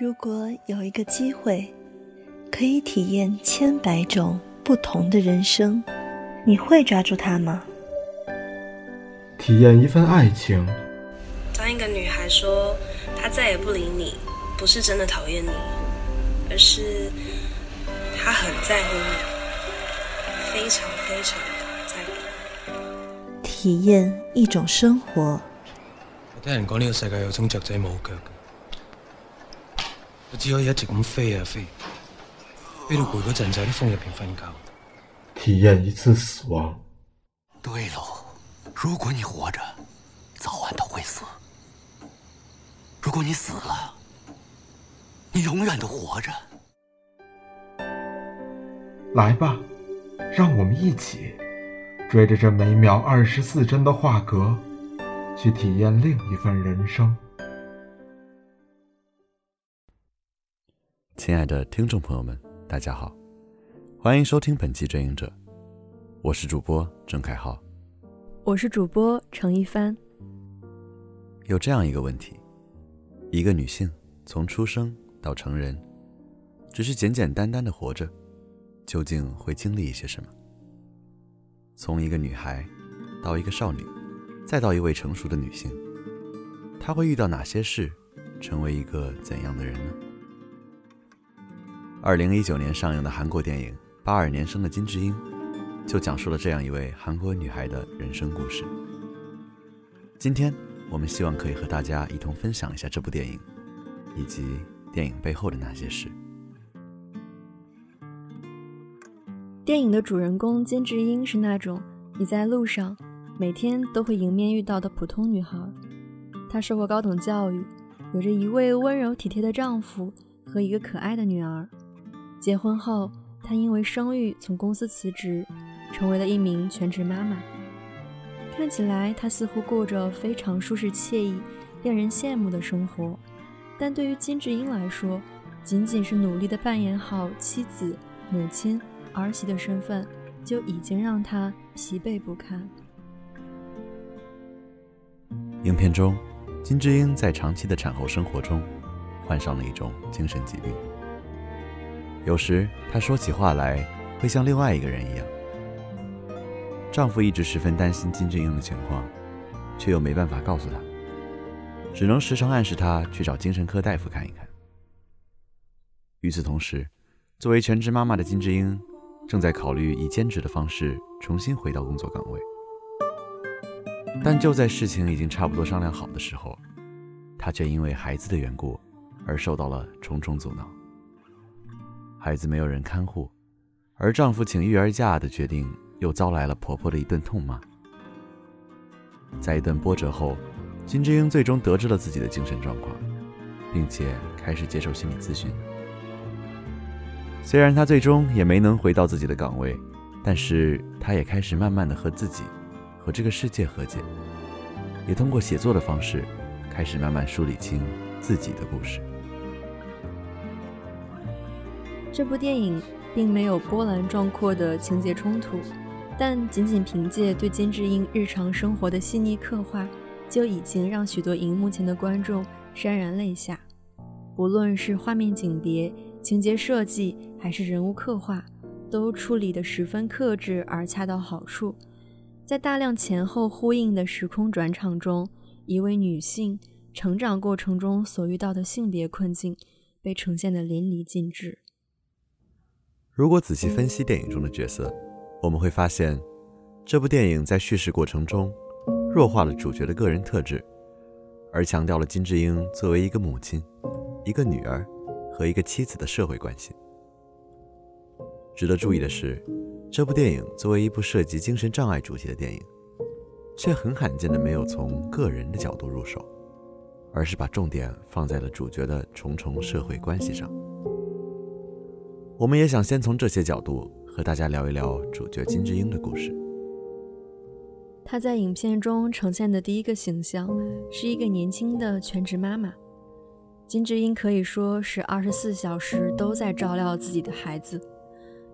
如果有一个机会，可以体验千百种不同的人生，你会抓住它吗？体验一份爱情。当一个女孩说她再也不理你，不是真的讨厌你，而是她很在乎你，非常非常在乎。体验一种生活。我听人讲呢个世界有种雀仔冇脚。我只可以一直咁飞啊飞，飞到攰嗰阵就喺啲风入边瞓觉。体验一次死亡。对喽，如果你活着，早晚都会死；如果你死了，你永远都活着。来吧，让我们一起追着这每秒二十四帧的画格，去体验另一份人生。亲爱的听众朋友们，大家好，欢迎收听本期《追影者》，我是主播郑凯浩，我是主播程一帆。有这样一个问题：一个女性从出生到成人，只是简简单单的活着，究竟会经历一些什么？从一个女孩到一个少女，再到一位成熟的女性，她会遇到哪些事，成为一个怎样的人呢？二零一九年上映的韩国电影《八二年生的金智英》，就讲述了这样一位韩国女孩的人生故事。今天，我们希望可以和大家一同分享一下这部电影，以及电影背后的那些事。电影的主人公金智英是那种你在路上每天都会迎面遇到的普通女孩。她受过高等教育，有着一位温柔体贴的丈夫和一个可爱的女儿。结婚后，她因为生育从公司辞职，成为了一名全职妈妈。看起来她似乎过着非常舒适惬意、令人羡慕的生活，但对于金智英来说，仅仅是努力地扮演好妻子、母亲、儿媳的身份，就已经让她疲惫不堪。影片中，金智英在长期的产后生活中，患上了一种精神疾病。有时她说起话来会像另外一个人一样。丈夫一直十分担心金智英的情况，却又没办法告诉她，只能时常暗示她去找精神科大夫看一看。与此同时，作为全职妈妈的金智英正在考虑以兼职的方式重新回到工作岗位。但就在事情已经差不多商量好的时候，她却因为孩子的缘故而受到了重重阻挠。孩子没有人看护，而丈夫请育儿假的决定又遭来了婆婆的一顿痛骂。在一顿波折后，金智英最终得知了自己的精神状况，并且开始接受心理咨询。虽然她最终也没能回到自己的岗位，但是她也开始慢慢的和自己、和这个世界和解，也通过写作的方式，开始慢慢梳理清自己的故事。这部电影并没有波澜壮阔的情节冲突，但仅仅凭借对金智英日常生活的细腻刻画，就已经让许多荧幕前的观众潸然泪下。不论是画面景别、情节设计，还是人物刻画，都处理得十分克制而恰到好处。在大量前后呼应的时空转场中，一位女性成长过程中所遇到的性别困境，被呈现得淋漓尽致。如果仔细分析电影中的角色，我们会发现，这部电影在叙事过程中弱化了主角的个人特质，而强调了金智英作为一个母亲、一个女儿和一个妻子的社会关系。值得注意的是，这部电影作为一部涉及精神障碍主题的电影，却很罕见的没有从个人的角度入手，而是把重点放在了主角的重重社会关系上。我们也想先从这些角度和大家聊一聊主角金智英的故事。她在影片中呈现的第一个形象是一个年轻的全职妈妈。金智英可以说是二十四小时都在照料自己的孩子。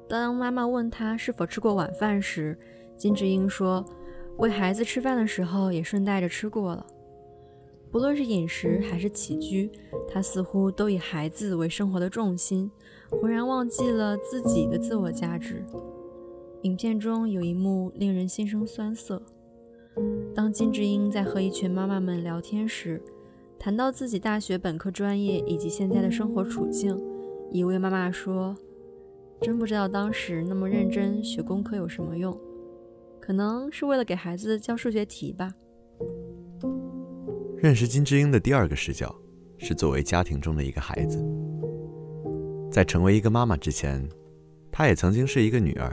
当妈妈问她是否吃过晚饭时，金智英说：“喂孩子吃饭的时候也顺带着吃过了。”不论是饮食还是起居，他似乎都以孩子为生活的重心，浑然忘记了自己的自我价值。影片中有一幕令人心生酸涩。当金智英在和一群妈妈们聊天时，谈到自己大学本科专业以及现在的生活处境，一位妈妈说：“真不知道当时那么认真学功课有什么用，可能是为了给孩子教数学题吧。”认识金智英的第二个视角是作为家庭中的一个孩子，在成为一个妈妈之前，她也曾经是一个女儿，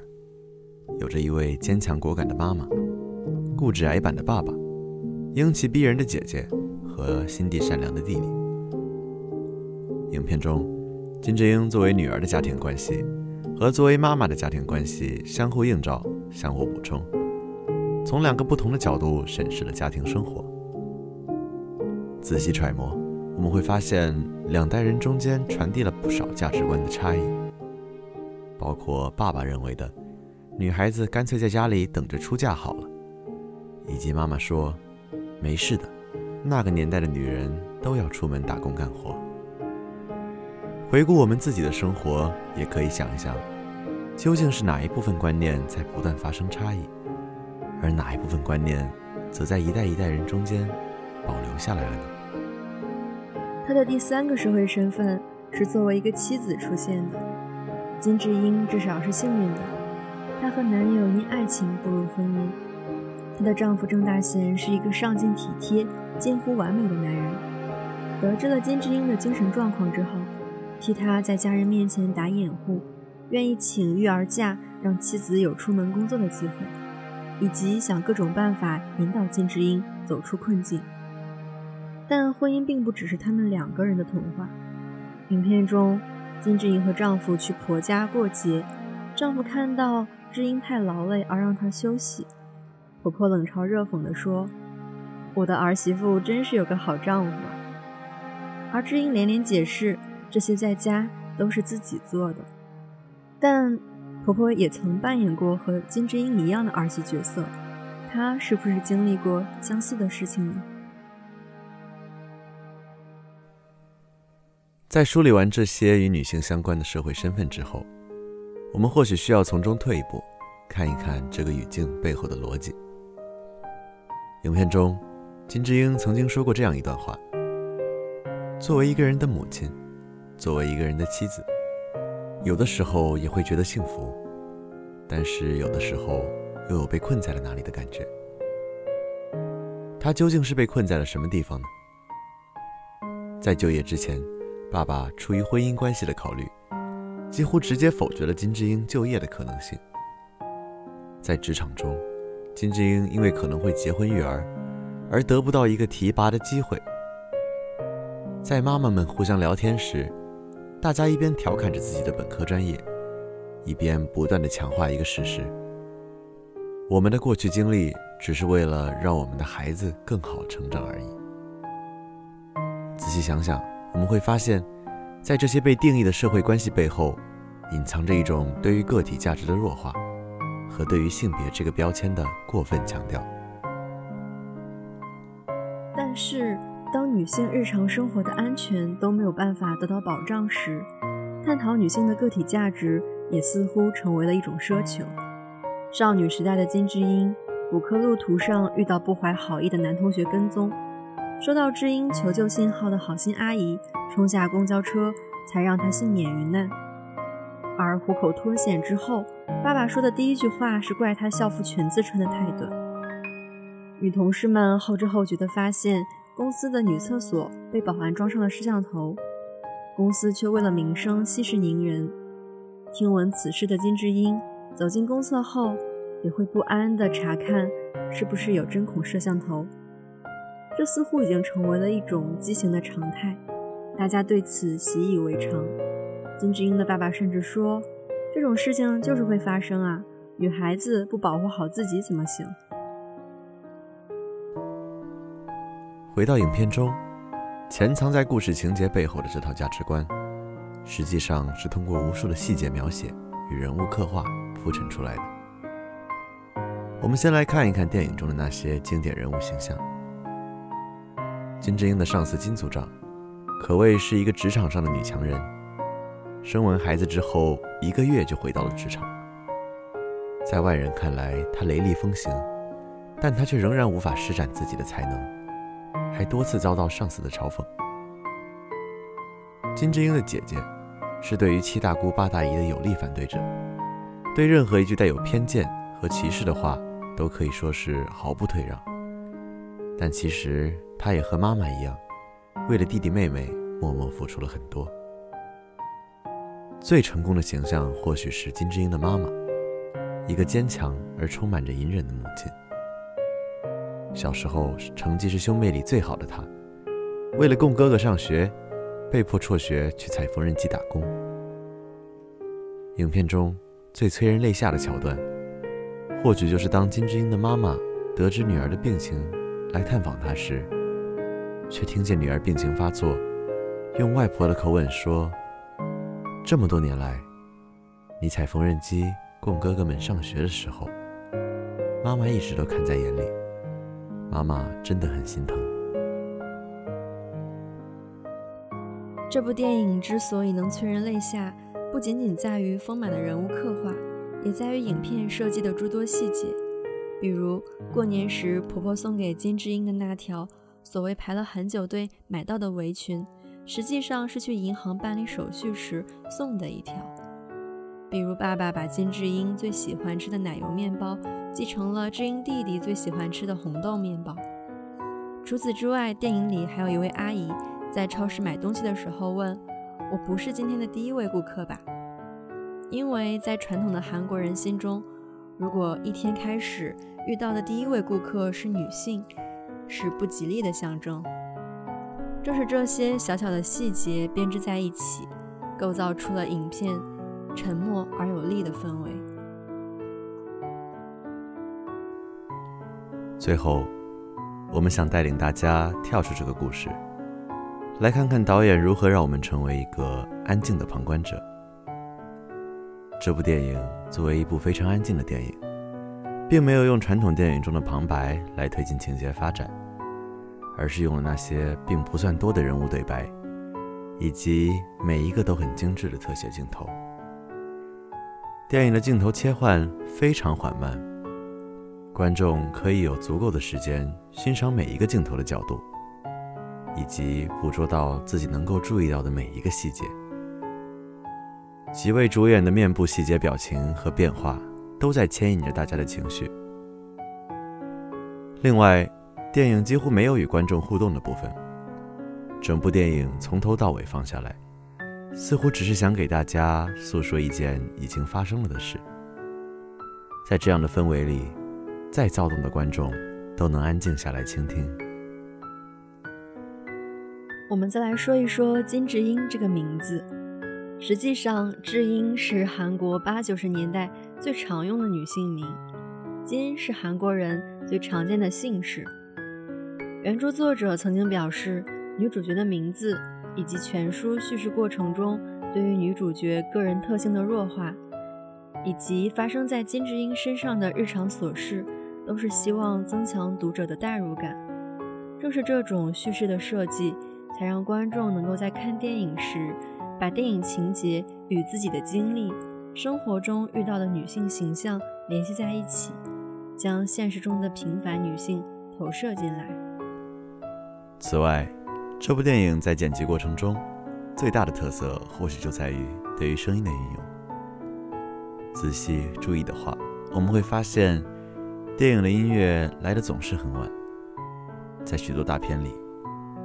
有着一位坚强果敢的妈妈。固执矮板的爸爸，英气逼人的姐姐和心地善良的弟弟。影片中，金智英作为女儿的家庭关系和作为妈妈的家庭关系相互映照、相互补充，从两个不同的角度审视了家庭生活。仔细揣摩，我们会发现两代人中间传递了不少价值观的差异，包括爸爸认为的女孩子干脆在家里等着出嫁好了。以及妈妈说：“没事的，那个年代的女人都要出门打工干活。”回顾我们自己的生活，也可以想一想，究竟是哪一部分观念在不断发生差异，而哪一部分观念，则在一代一代人中间保留下来了呢？她的第三个社会身份是作为一个妻子出现的。金智英至少是幸运的，她和男友因爱情步入婚姻。她的丈夫郑大贤是一个上进、体贴、近乎完美的男人。得知了金智英的精神状况之后，替她在家人面前打掩护，愿意请育儿假，让妻子有出门工作的机会，以及想各种办法引导金智英走出困境。但婚姻并不只是他们两个人的童话。影片中，金智英和丈夫去婆家过节，丈夫看到智英太劳累，而让她休息。婆婆冷嘲热讽地说：“我的儿媳妇真是有个好丈夫。”啊而知音连连解释，这些在家都是自己做的。但婆婆也曾扮演过和金智英一样的儿媳角色，她是不是经历过相似的事情呢？在梳理完这些与女性相关的社会身份之后，我们或许需要从中退一步，看一看这个语境背后的逻辑。影片中，金智英曾经说过这样一段话：作为一个人的母亲，作为一个人的妻子，有的时候也会觉得幸福，但是有的时候又有被困在了哪里的感觉。她究竟是被困在了什么地方呢？在就业之前，爸爸出于婚姻关系的考虑，几乎直接否决了金智英就业的可能性。在职场中，金智英因为可能会结婚育儿，而得不到一个提拔的机会。在妈妈们互相聊天时，大家一边调侃着自己的本科专业，一边不断的强化一个事实：我们的过去经历只是为了让我们的孩子更好成长而已。仔细想想，我们会发现，在这些被定义的社会关系背后，隐藏着一种对于个体价值的弱化。和对于性别这个标签的过分强调。但是，当女性日常生活的安全都没有办法得到保障时，探讨女性的个体价值也似乎成为了一种奢求。少女时代的金智英，补课路途上遇到不怀好意的男同学跟踪，收到知音求救信号的好心阿姨冲下公交车，才让她幸免于难。而虎口脱险之后，爸爸说的第一句话是怪他校服裙子穿得太短。女同事们后知后觉地发现，公司的女厕所被保安装上了摄像头，公司却为了名声息事宁人。听闻此事的金智英走进公厕后，也会不安地查看是不是有针孔摄像头。这似乎已经成为了一种畸形的常态，大家对此习以为常。金智英的爸爸甚至说：“这种事情就是会发生啊，女孩子不保护好自己怎么行？”回到影片中，潜藏在故事情节背后的这套价值观，实际上是通过无数的细节描写与人物刻画铺陈出来的。我们先来看一看电影中的那些经典人物形象。金智英的上司金组长，可谓是一个职场上的女强人。生完孩子之后，一个月就回到了职场。在外人看来，她雷厉风行，但她却仍然无法施展自己的才能，还多次遭到上司的嘲讽。金智英的姐姐，是对于七大姑八大姨的有力反对者，对任何一句带有偏见和歧视的话，都可以说是毫不退让。但其实她也和妈妈一样，为了弟弟妹妹默默付出了很多。最成功的形象或许是金智英的妈妈，一个坚强而充满着隐忍的母亲。小时候成绩是兄妹里最好的她，为了供哥哥上学，被迫辍学去踩缝纫机打工。影片中最催人泪下的桥段，或许就是当金智英的妈妈得知女儿的病情，来探访她时，却听见女儿病情发作，用外婆的口吻说。这么多年来，你踩缝纫机供哥哥们上学的时候，妈妈一直都看在眼里。妈妈真的很心疼。这部电影之所以能催人泪下，不仅仅在于丰满的人物刻画，也在于影片设计的诸多细节。比如过年时婆婆送给金智英的那条所谓排了很久队买到的围裙。实际上是去银行办理手续时送的一条。比如，爸爸把金智英最喜欢吃的奶油面包继承了智英弟弟最喜欢吃的红豆面包。除此之外，电影里还有一位阿姨在超市买东西的时候问：“我不是今天的第一位顾客吧？”因为在传统的韩国人心中，如果一天开始遇到的第一位顾客是女性，是不吉利的象征。正是这些小小的细节编织在一起，构造出了影片沉默而有力的氛围。最后，我们想带领大家跳出这个故事，来看看导演如何让我们成为一个安静的旁观者。这部电影作为一部非常安静的电影，并没有用传统电影中的旁白来推进情节发展。而是用了那些并不算多的人物对白，以及每一个都很精致的特写镜头。电影的镜头切换非常缓慢，观众可以有足够的时间欣赏每一个镜头的角度，以及捕捉到自己能够注意到的每一个细节。几位主演的面部细节、表情和变化都在牵引着大家的情绪。另外。电影几乎没有与观众互动的部分，整部电影从头到尾放下来，似乎只是想给大家诉说一件已经发生了的事。在这样的氛围里，再躁动的观众都能安静下来倾听。我们再来说一说金智英这个名字。实际上，智英是韩国八九十年代最常用的女性名，金是韩国人最常见的姓氏。原著作者曾经表示，女主角的名字以及全书叙事过程中对于女主角个人特性的弱化，以及发生在金智英身上的日常琐事，都是希望增强读者的代入感。正是这种叙事的设计，才让观众能够在看电影时，把电影情节与自己的经历、生活中遇到的女性形象联系在一起，将现实中的平凡女性投射进来。此外，这部电影在剪辑过程中最大的特色，或许就在于对于声音的运用。仔细注意的话，我们会发现，电影的音乐来的总是很晚。在许多大片里，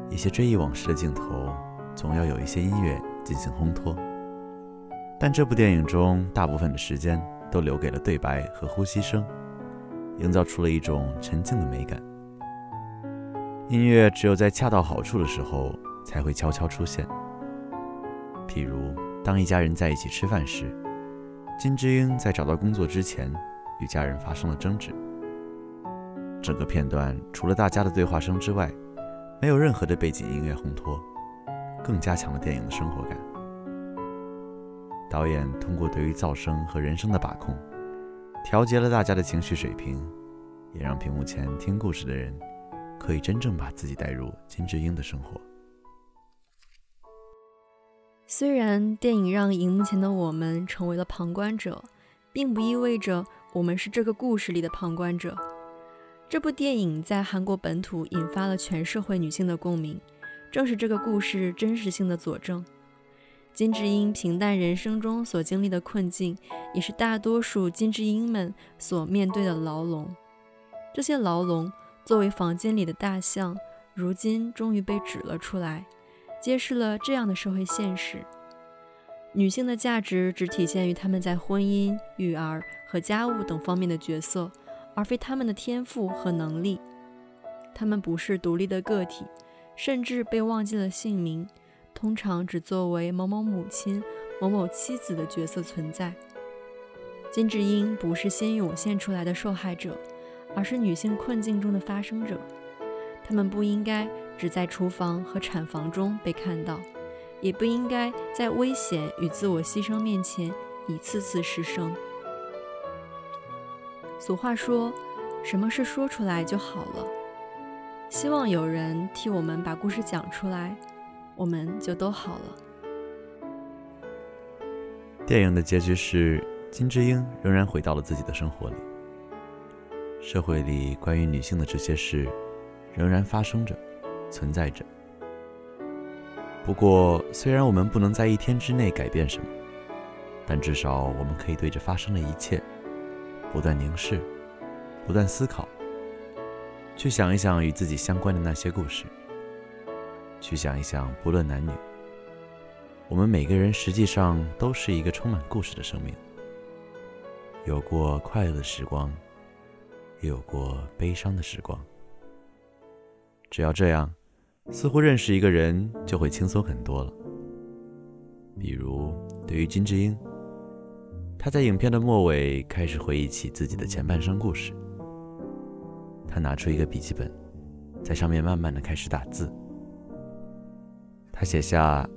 一些追忆往事的镜头，总要有一些音乐进行烘托。但这部电影中，大部分的时间都留给了对白和呼吸声，营造出了一种沉静的美感。音乐只有在恰到好处的时候才会悄悄出现。譬如，当一家人在一起吃饭时，金智英在找到工作之前与家人发生了争执。整个片段除了大家的对话声之外，没有任何的背景音乐烘托，更加强了电影的生活感。导演通过对于噪声和人声的把控，调节了大家的情绪水平，也让屏幕前听故事的人。可以真正把自己带入金智英的生活。虽然电影让荧幕前的我们成为了旁观者，并不意味着我们是这个故事里的旁观者。这部电影在韩国本土引发了全社会女性的共鸣，正是这个故事真实性的佐证。金智英平淡人生中所经历的困境，也是大多数金智英们所面对的牢笼。这些牢笼作为房间里的大象，如今终于被指了出来。揭示了这样的社会现实：女性的价值只体现于她们在婚姻、育儿和家务等方面的角色，而非她们的天赋和能力。她们不是独立的个体，甚至被忘记了姓名，通常只作为某某母亲、某某妻子的角色存在。金智英不是先涌现出来的受害者，而是女性困境中的发生者。她们不应该。只在厨房和产房中被看到，也不应该在危险与自我牺牲面前一次次失声。俗话说：“什么事说出来就好了。”希望有人替我们把故事讲出来，我们就都好了。电影的结局是金智英仍然回到了自己的生活里，社会里关于女性的这些事仍然发生着。存在着。不过，虽然我们不能在一天之内改变什么，但至少我们可以对着发生的一切不断凝视，不断思考，去想一想与自己相关的那些故事，去想一想，不论男女，我们每个人实际上都是一个充满故事的生命，有过快乐的时光，也有过悲伤的时光。只要这样。似乎认识一个人就会轻松很多了。比如，对于金智英，她在影片的末尾开始回忆起自己的前半生故事。他拿出一个笔记本，在上面慢慢的开始打字。他写下：“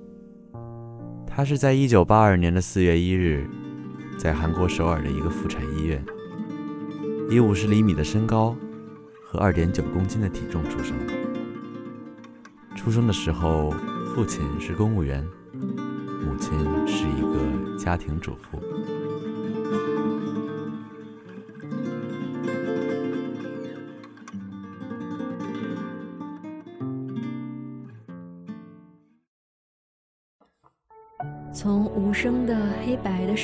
他是在一九八二年的四月一日，在韩国首尔的一个妇产医院，以五十厘米的身高和二点九公斤的体重出生。”出生的时候，父亲是公务员，母亲是一个家庭主妇。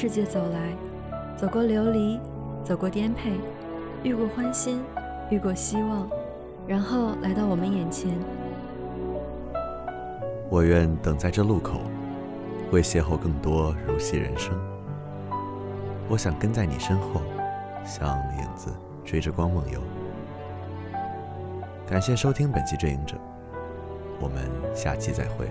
世界走来，走过流离，走过颠沛，遇过欢欣，遇过希望，然后来到我们眼前。我愿等在这路口，为邂逅更多如戏人生。我想跟在你身后，像影子追着光梦游。感谢收听本期《追影者》，我们下期再会。